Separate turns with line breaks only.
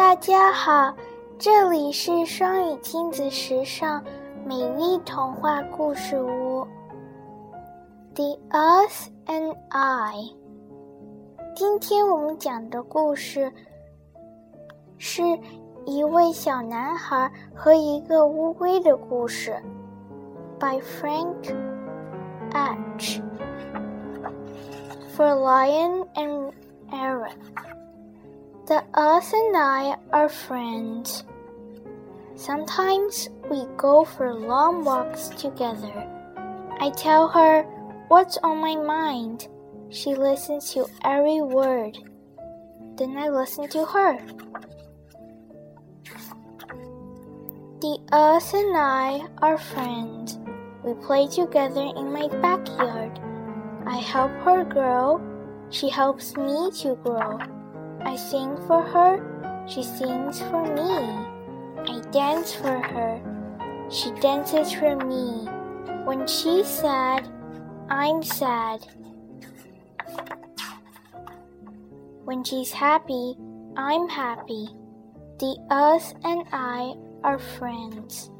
大家好，这里是双语亲子时尚美丽童话故事屋。The Earth and I。今天我们讲的故事是一位小男孩和一个乌龟的故事，by Frank H. For Lion and Aaron. The earth and I are friends. Sometimes we go for long walks together. I tell her what's on my mind. She listens to every word. Then I listen to her. The earth and I are friends. We play together in my backyard. I help her grow. She helps me to grow. I sing for her. She sings for me. I dance for her. She dances for me. When she's sad, I'm sad. When she's happy, I'm happy. The earth and I are friends.